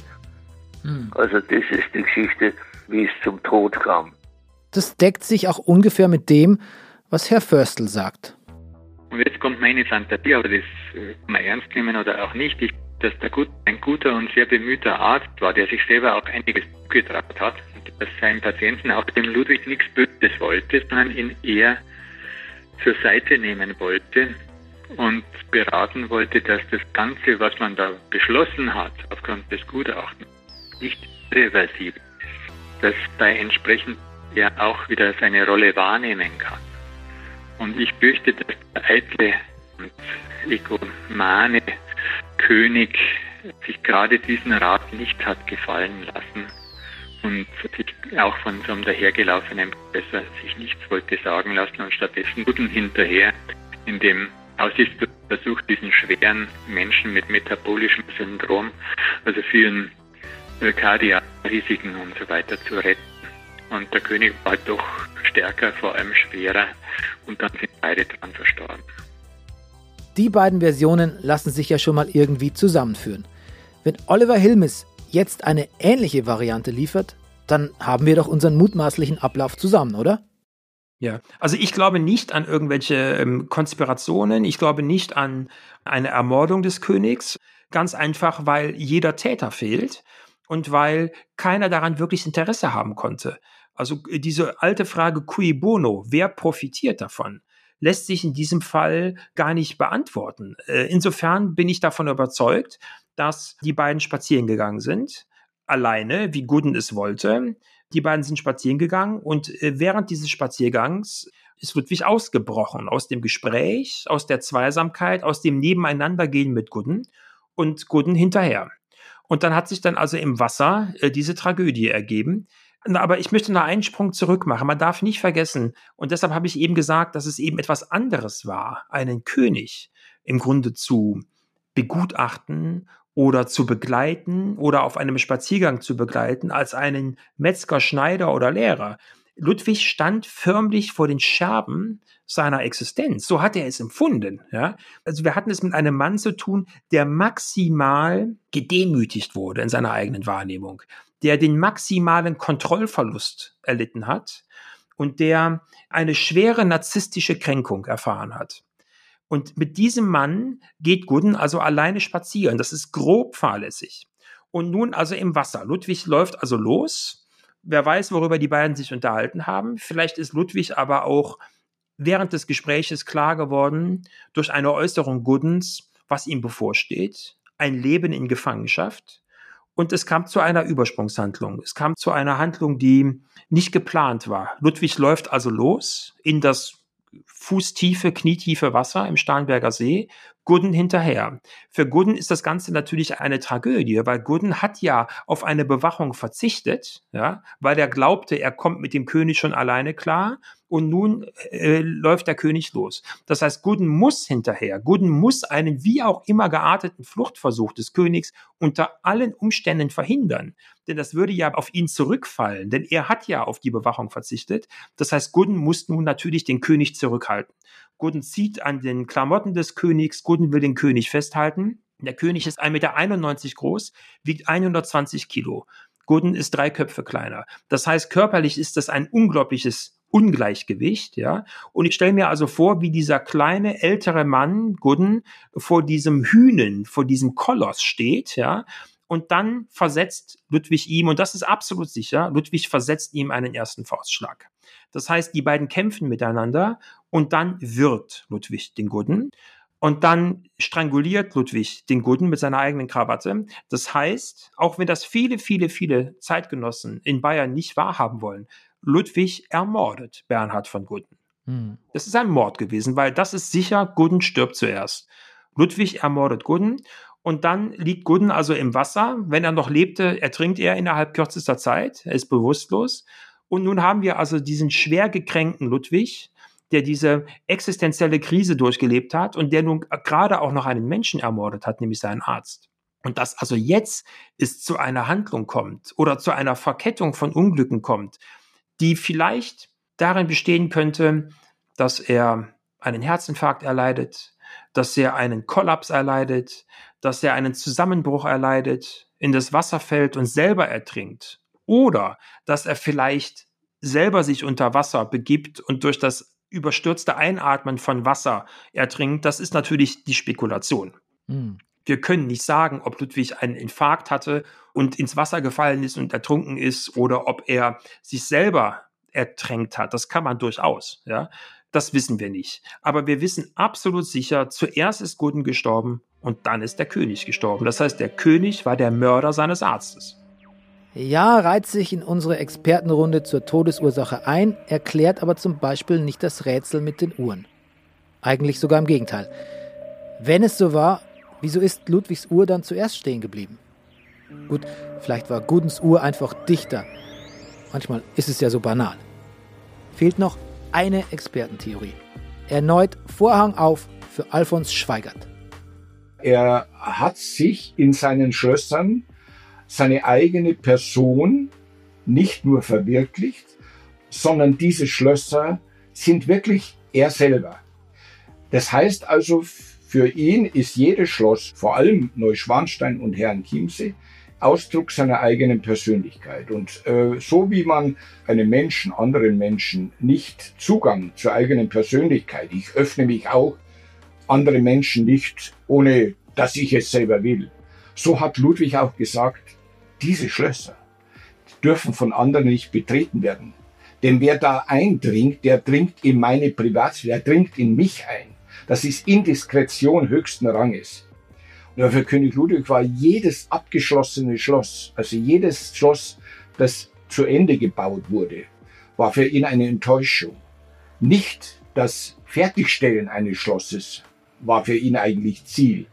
Hm. Also das ist die Geschichte, wie es zum Tod kam. Das deckt sich auch ungefähr mit dem, was Herr Förstl sagt. Und jetzt kommt meine Fantasie, aber das äh, kann man ernst nehmen oder auch nicht. Ich, dass der gut, ein guter und sehr bemühter Arzt war, der sich selber auch einiges zugetraut hat, und dass seinen Patienten auch dem Ludwig nichts Böses wollte, sondern ihn eher zur Seite nehmen wollte und beraten wollte, dass das Ganze, was man da beschlossen hat, aufgrund des Gutachtens, nicht reversibel dass bei entsprechend er auch wieder seine Rolle wahrnehmen kann. Und ich fürchte, dass der eitle und egomane König sich gerade diesen Rat nicht hat gefallen lassen und sich auch von so einem dahergelaufenen Professor sich nichts wollte sagen lassen und stattdessen Guten hinterher, in dem Aussichtsversuch diesen schweren Menschen mit metabolischem Syndrom, also vielen Kardiakrisiken und so weiter zu retten. Und der König war halt doch stärker, vor allem schwerer. Und dann sind beide dran verstorben. Die beiden Versionen lassen sich ja schon mal irgendwie zusammenführen. Wenn Oliver Hilmes jetzt eine ähnliche Variante liefert, dann haben wir doch unseren mutmaßlichen Ablauf zusammen, oder? Ja, also ich glaube nicht an irgendwelche ähm, Konspirationen, ich glaube nicht an eine Ermordung des Königs, ganz einfach, weil jeder Täter fehlt und weil keiner daran wirklich Interesse haben konnte. Also äh, diese alte Frage cui bono, wer profitiert davon, lässt sich in diesem Fall gar nicht beantworten. Äh, insofern bin ich davon überzeugt, dass die beiden spazieren gegangen sind, alleine, wie Gooden es wollte. Die beiden sind spazieren gegangen und äh, während dieses Spaziergangs ist Ludwig ausgebrochen aus dem Gespräch, aus der Zweisamkeit, aus dem Nebeneinandergehen mit Gooden und Gooden hinterher. Und dann hat sich dann also im Wasser äh, diese Tragödie ergeben. Aber ich möchte noch einen Sprung zurück machen. Man darf nicht vergessen, und deshalb habe ich eben gesagt, dass es eben etwas anderes war, einen König im Grunde zu begutachten oder zu begleiten oder auf einem Spaziergang zu begleiten, als einen Metzger, Schneider oder Lehrer. Ludwig stand förmlich vor den Scherben seiner Existenz. So hat er es empfunden. Ja? Also wir hatten es mit einem Mann zu tun, der maximal gedemütigt wurde in seiner eigenen Wahrnehmung, der den maximalen Kontrollverlust erlitten hat und der eine schwere narzisstische Kränkung erfahren hat. Und mit diesem Mann geht Gooden also alleine spazieren. Das ist grob fahrlässig. Und nun also im Wasser. Ludwig läuft also los. Wer weiß, worüber die beiden sich unterhalten haben. Vielleicht ist Ludwig aber auch während des Gespräches klar geworden durch eine Äußerung Goodens, was ihm bevorsteht. Ein Leben in Gefangenschaft. Und es kam zu einer Übersprungshandlung. Es kam zu einer Handlung, die nicht geplant war. Ludwig läuft also los in das fußtiefe, knietiefe Wasser im Starnberger See, Gooden hinterher. Für Gooden ist das Ganze natürlich eine Tragödie, weil Gooden hat ja auf eine Bewachung verzichtet, ja, weil er glaubte, er kommt mit dem König schon alleine klar und nun äh, läuft der König los. Das heißt, Gooden muss hinterher. Gooden muss einen wie auch immer gearteten Fluchtversuch des Königs unter allen Umständen verhindern. Denn das würde ja auf ihn zurückfallen, denn er hat ja auf die Bewachung verzichtet. Das heißt, Gooden muss nun natürlich den König zurückhalten. Gooden zieht an den Klamotten des Königs, Gooden will den König festhalten. Der König ist 1,91 Meter groß, wiegt 120 Kilo. Gooden ist drei Köpfe kleiner. Das heißt, körperlich ist das ein unglaubliches Ungleichgewicht, ja. Und ich stelle mir also vor, wie dieser kleine ältere Mann Gooden vor diesem Hühnen, vor diesem Koloss steht, ja. Und dann versetzt Ludwig ihm, und das ist absolut sicher, Ludwig versetzt ihm einen ersten Faustschlag. Das heißt, die beiden kämpfen miteinander und dann wirkt Ludwig den Gooden. Und dann stranguliert Ludwig den Guten mit seiner eigenen Krawatte. Das heißt, auch wenn das viele, viele, viele Zeitgenossen in Bayern nicht wahrhaben wollen, Ludwig ermordet Bernhard von Gudden. Hm. Das ist ein Mord gewesen, weil das ist sicher, Gudden stirbt zuerst. Ludwig ermordet Gudden und dann liegt Gudden also im Wasser. Wenn er noch lebte, ertrinkt er innerhalb kürzester Zeit. Er ist bewusstlos. Und nun haben wir also diesen schwer gekränkten Ludwig, der diese existenzielle Krise durchgelebt hat und der nun gerade auch noch einen Menschen ermordet hat, nämlich seinen Arzt. Und dass also jetzt es zu einer Handlung kommt oder zu einer Verkettung von Unglücken kommt, die vielleicht darin bestehen könnte, dass er einen Herzinfarkt erleidet, dass er einen Kollaps erleidet, dass er einen Zusammenbruch erleidet, in das Wasser fällt und selber ertrinkt. Oder dass er vielleicht selber sich unter Wasser begibt und durch das überstürzte Einatmen von Wasser ertrinkt. Das ist natürlich die Spekulation. Mhm. Wir können nicht sagen, ob Ludwig einen Infarkt hatte und ins Wasser gefallen ist und ertrunken ist oder ob er sich selber ertränkt hat. Das kann man durchaus, ja. Das wissen wir nicht. Aber wir wissen absolut sicher, zuerst ist Gudden gestorben und dann ist der König gestorben. Das heißt, der König war der Mörder seines Arztes. Ja, reiht sich in unsere Expertenrunde zur Todesursache ein, erklärt aber zum Beispiel nicht das Rätsel mit den Uhren. Eigentlich sogar im Gegenteil. Wenn es so war, wieso ist Ludwigs Uhr dann zuerst stehen geblieben? Gut, vielleicht war Gudens Uhr einfach dichter. Manchmal ist es ja so banal. Fehlt noch eine Expertentheorie. Erneut Vorhang auf für Alfons Schweigert. Er hat sich in seinen Schlössern seine eigene Person nicht nur verwirklicht, sondern diese Schlösser sind wirklich er selber. Das heißt also, für ihn ist jedes Schloss, vor allem Neuschwanstein und Herrenchiemsee, Ausdruck seiner eigenen Persönlichkeit. Und äh, so wie man einem Menschen, anderen Menschen nicht Zugang zur eigenen Persönlichkeit, ich öffne mich auch andere Menschen nicht, ohne dass ich es selber will. So hat Ludwig auch gesagt, diese Schlösser dürfen von anderen nicht betreten werden. Denn wer da eindringt, der dringt in meine Privatsphäre, der dringt in mich ein. Das ist Indiskretion höchsten Ranges. Und für König Ludwig war jedes abgeschlossene Schloss, also jedes Schloss, das zu Ende gebaut wurde, war für ihn eine Enttäuschung. Nicht das Fertigstellen eines Schlosses war für ihn eigentlich Ziel,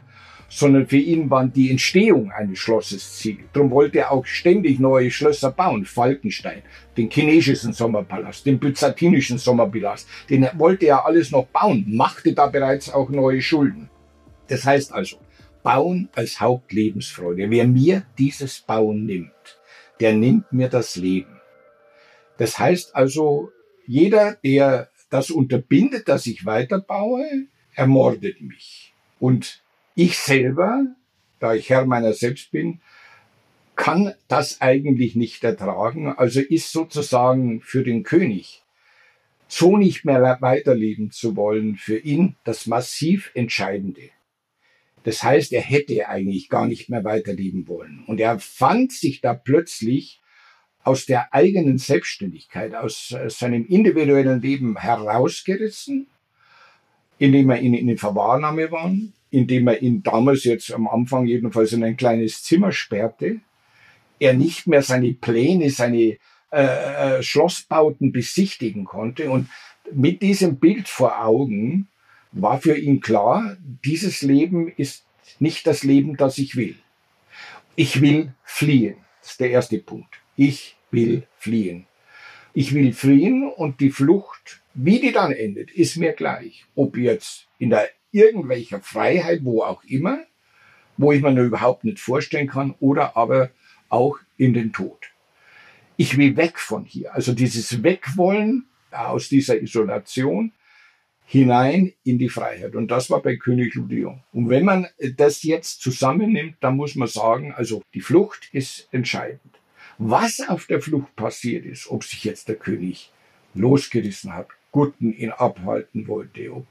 sondern für ihn war die Entstehung eines Schlosses Ziel. Darum wollte er auch ständig neue Schlösser bauen. Falkenstein, den chinesischen Sommerpalast, den byzantinischen Sommerpalast, den wollte er alles noch bauen, machte da bereits auch neue Schulden. Das heißt also, Bauen als Hauptlebensfreude. Wer mir dieses Bauen nimmt, der nimmt mir das Leben. Das heißt also, jeder, der das unterbindet, dass ich weiterbaue, ermordet mich. Und ich selber, da ich Herr meiner selbst bin, kann das eigentlich nicht ertragen, also ist sozusagen für den König so nicht mehr weiterleben zu wollen, für ihn das massiv Entscheidende. Das heißt, er hätte eigentlich gar nicht mehr weiterleben wollen. Und er fand sich da plötzlich aus der eigenen Selbstständigkeit, aus äh, seinem individuellen Leben herausgerissen, indem er ihn in Verwahrnahme war, indem er ihn damals jetzt am Anfang jedenfalls in ein kleines Zimmer sperrte, er nicht mehr seine Pläne, seine äh, äh, Schlossbauten besichtigen konnte. Und mit diesem Bild vor Augen war für ihn klar, dieses Leben ist nicht das Leben, das ich will. Ich will fliehen. Das ist der erste Punkt. Ich will fliehen. Ich will fliehen und die Flucht, wie die dann endet, ist mir gleich. Ob jetzt in der irgendwelcher Freiheit, wo auch immer, wo ich mir nur überhaupt nicht vorstellen kann, oder aber auch in den Tod. Ich will weg von hier. Also dieses Wegwollen aus dieser Isolation hinein in die Freiheit. Und das war bei König Ludwig. Und wenn man das jetzt zusammennimmt, dann muss man sagen, also die Flucht ist entscheidend. Was auf der Flucht passiert ist, ob sich jetzt der König losgerissen hat, Gutten ihn abhalten wollte, ob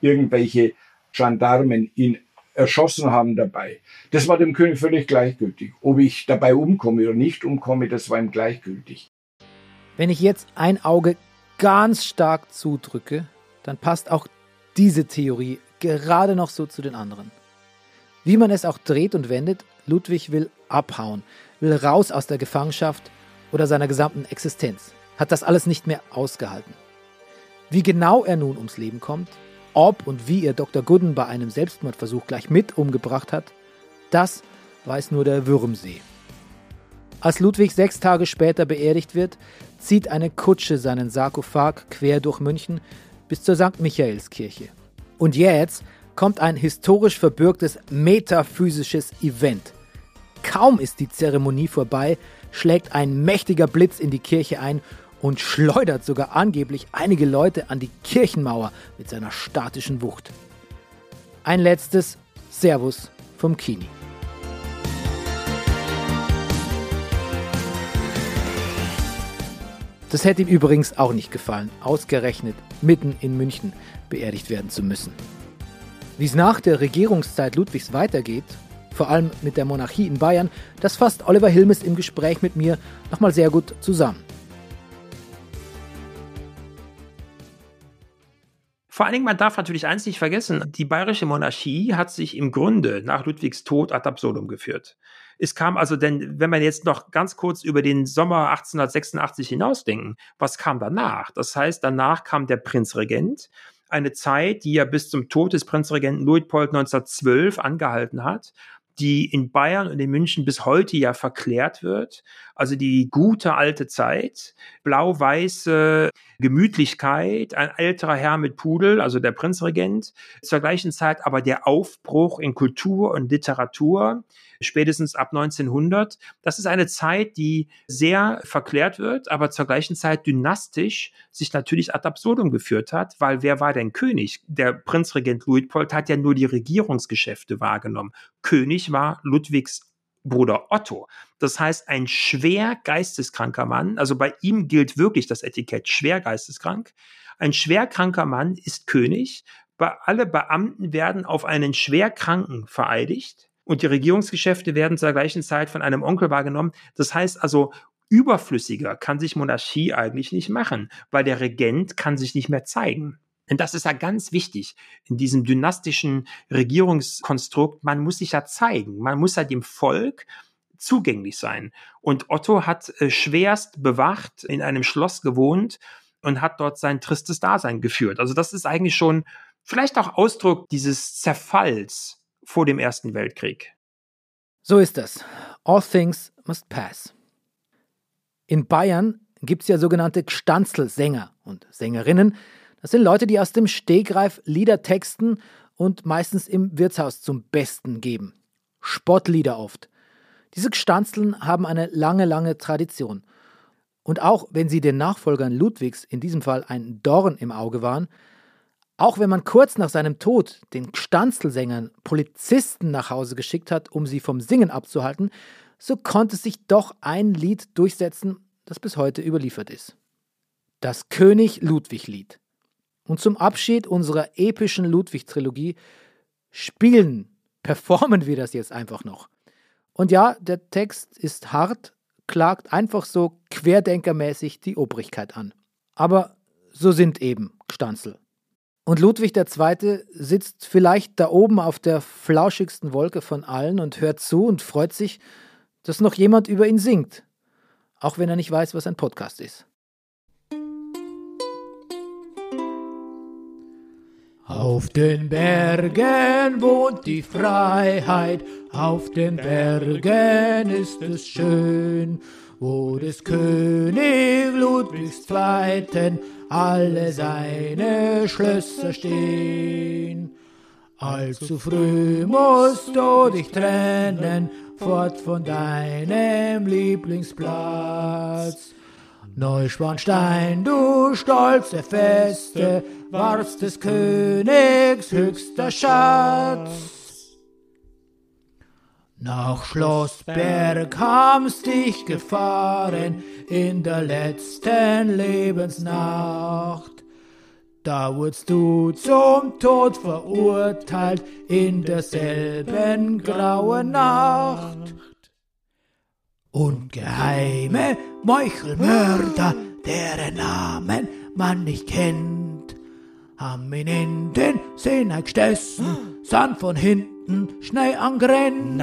irgendwelche Gendarmen ihn erschossen haben dabei. Das war dem König völlig gleichgültig. Ob ich dabei umkomme oder nicht umkomme, das war ihm gleichgültig. Wenn ich jetzt ein Auge ganz stark zudrücke, dann passt auch diese Theorie gerade noch so zu den anderen. Wie man es auch dreht und wendet, Ludwig will abhauen, will raus aus der Gefangenschaft oder seiner gesamten Existenz, hat das alles nicht mehr ausgehalten. Wie genau er nun ums Leben kommt, ob und wie er Dr. Gooden bei einem Selbstmordversuch gleich mit umgebracht hat, das weiß nur der Würmsee. Als Ludwig sechs Tage später beerdigt wird, zieht eine Kutsche seinen Sarkophag quer durch München bis zur St. Michaelskirche. Und jetzt kommt ein historisch verbürgtes metaphysisches Event. Kaum ist die Zeremonie vorbei, schlägt ein mächtiger Blitz in die Kirche ein und schleudert sogar angeblich einige Leute an die Kirchenmauer mit seiner statischen Wucht. Ein letztes Servus vom Kini. Das hätte ihm übrigens auch nicht gefallen, ausgerechnet mitten in München beerdigt werden zu müssen. Wie es nach der Regierungszeit Ludwigs weitergeht, vor allem mit der Monarchie in Bayern, das fasst Oliver Hilmes im Gespräch mit mir nochmal sehr gut zusammen. Vor allen Dingen, man darf natürlich eins nicht vergessen, die bayerische Monarchie hat sich im Grunde nach Ludwigs Tod ad absurdum geführt. Es kam also denn, wenn man jetzt noch ganz kurz über den Sommer 1886 hinausdenken, was kam danach? Das heißt, danach kam der Prinzregent, eine Zeit, die ja bis zum Tod des Prinzregenten Luitpold 1912 angehalten hat die in Bayern und in München bis heute ja verklärt wird. Also die gute alte Zeit, blau-weiße Gemütlichkeit, ein älterer Herr mit Pudel, also der Prinzregent, zur gleichen Zeit aber der Aufbruch in Kultur und Literatur, spätestens ab 1900. Das ist eine Zeit, die sehr verklärt wird, aber zur gleichen Zeit dynastisch sich natürlich ad absurdum geführt hat, weil wer war denn König? Der Prinzregent Luitpold hat ja nur die Regierungsgeschäfte wahrgenommen. König war Ludwigs Bruder Otto. Das heißt, ein schwer geisteskranker Mann, also bei ihm gilt wirklich das Etikett schwer geisteskrank. Ein schwerkranker Mann ist König. Alle Beamten werden auf einen Schwerkranken vereidigt und die Regierungsgeschäfte werden zur gleichen Zeit von einem Onkel wahrgenommen. Das heißt also, überflüssiger kann sich Monarchie eigentlich nicht machen, weil der Regent kann sich nicht mehr zeigen. Und das ist ja ganz wichtig in diesem dynastischen Regierungskonstrukt. Man muss sich ja zeigen. Man muss ja dem Volk zugänglich sein. Und Otto hat äh, schwerst bewacht in einem Schloss gewohnt und hat dort sein tristes Dasein geführt. Also das ist eigentlich schon vielleicht auch Ausdruck dieses Zerfalls vor dem Ersten Weltkrieg. So ist das. All things must pass. In Bayern gibt es ja sogenannte Gstanzl-Sänger und Sängerinnen, das sind Leute, die aus dem Stegreif Lieder texten und meistens im Wirtshaus zum Besten geben. Spottlieder oft. Diese Gstanzeln haben eine lange, lange Tradition. Und auch wenn sie den Nachfolgern Ludwigs in diesem Fall ein Dorn im Auge waren, auch wenn man kurz nach seinem Tod den Stanzelsängern Polizisten nach Hause geschickt hat, um sie vom Singen abzuhalten, so konnte sich doch ein Lied durchsetzen, das bis heute überliefert ist. Das König Ludwig-Lied. Und zum Abschied unserer epischen Ludwig-Trilogie spielen, performen wir das jetzt einfach noch. Und ja, der Text ist hart, klagt einfach so querdenkermäßig die Obrigkeit an. Aber so sind eben Stanzel. Und Ludwig II. sitzt vielleicht da oben auf der flauschigsten Wolke von allen und hört zu und freut sich, dass noch jemand über ihn singt, auch wenn er nicht weiß, was ein Podcast ist. Auf den Bergen wohnt die Freiheit, auf den Bergen ist es schön, wo des König Ludwigs Zweiten alle seine Schlösser stehen. Allzu früh musst du dich trennen, fort von deinem Lieblingsplatz. Neuschwanstein, du stolze Feste, warst des Königs höchster Schatz. Nach Schlossberg hamst dich gefahren in der letzten Lebensnacht. Da wurdst du zum Tod verurteilt in derselben grauen Nacht. Und geheime Meuchelmörder, deren Namen man nicht kennt, haben ihn in den Seeneig gestessen, sind von hinten Minuten schnell angrennt.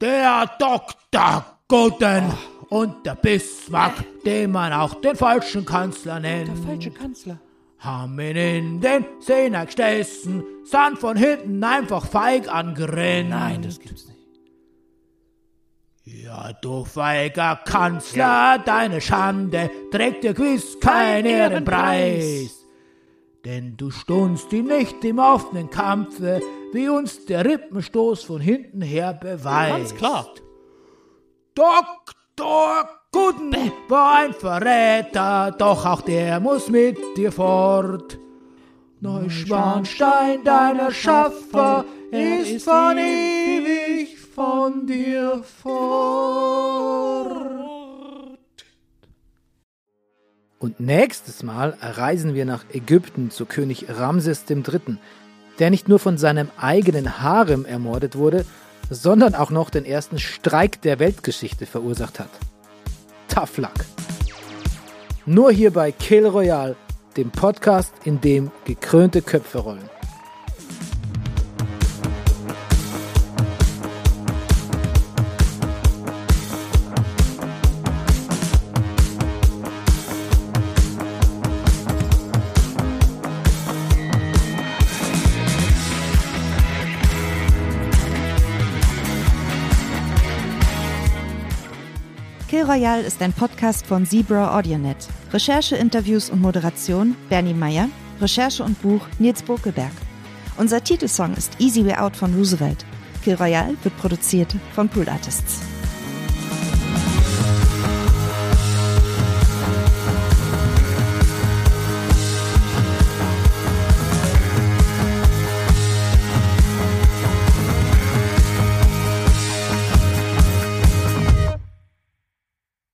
Der Doktor Guten und der Bismarck, den man auch den falschen Kanzler nennt. Der falsche Kanzler. Haben ihn in den Seener gestessen, sind von hinten einfach feig angrennt. Nein, das gibt's nicht. Ja, du feiger Kanzler, ja. deine Schande trägt dir gewiss keinen Ehrenpreis. Denn du stunst ihm nicht im offenen Kampfe, wie uns der Rippenstoß von hinten her beweist. Ganz klar. Doktor Guden war ein Verräter, doch auch der muss mit dir fort. Neuschwanstein, deiner Schaffer, ist von ewig von dir fort. Und nächstes Mal reisen wir nach Ägypten zu König Ramses III., der nicht nur von seinem eigenen Harem ermordet wurde, sondern auch noch den ersten Streik der Weltgeschichte verursacht hat. Tough luck. Nur hier bei Kill Royale, dem Podcast, in dem gekrönte Köpfe rollen. Royal ist ein Podcast von Zebra AudioNet. Recherche, Interviews und Moderation Bernie Meyer. Recherche und Buch Nils Bokelberg. Unser Titelsong ist Easy Way Out von Roosevelt. Kill Royale wird produziert von Pool Artists.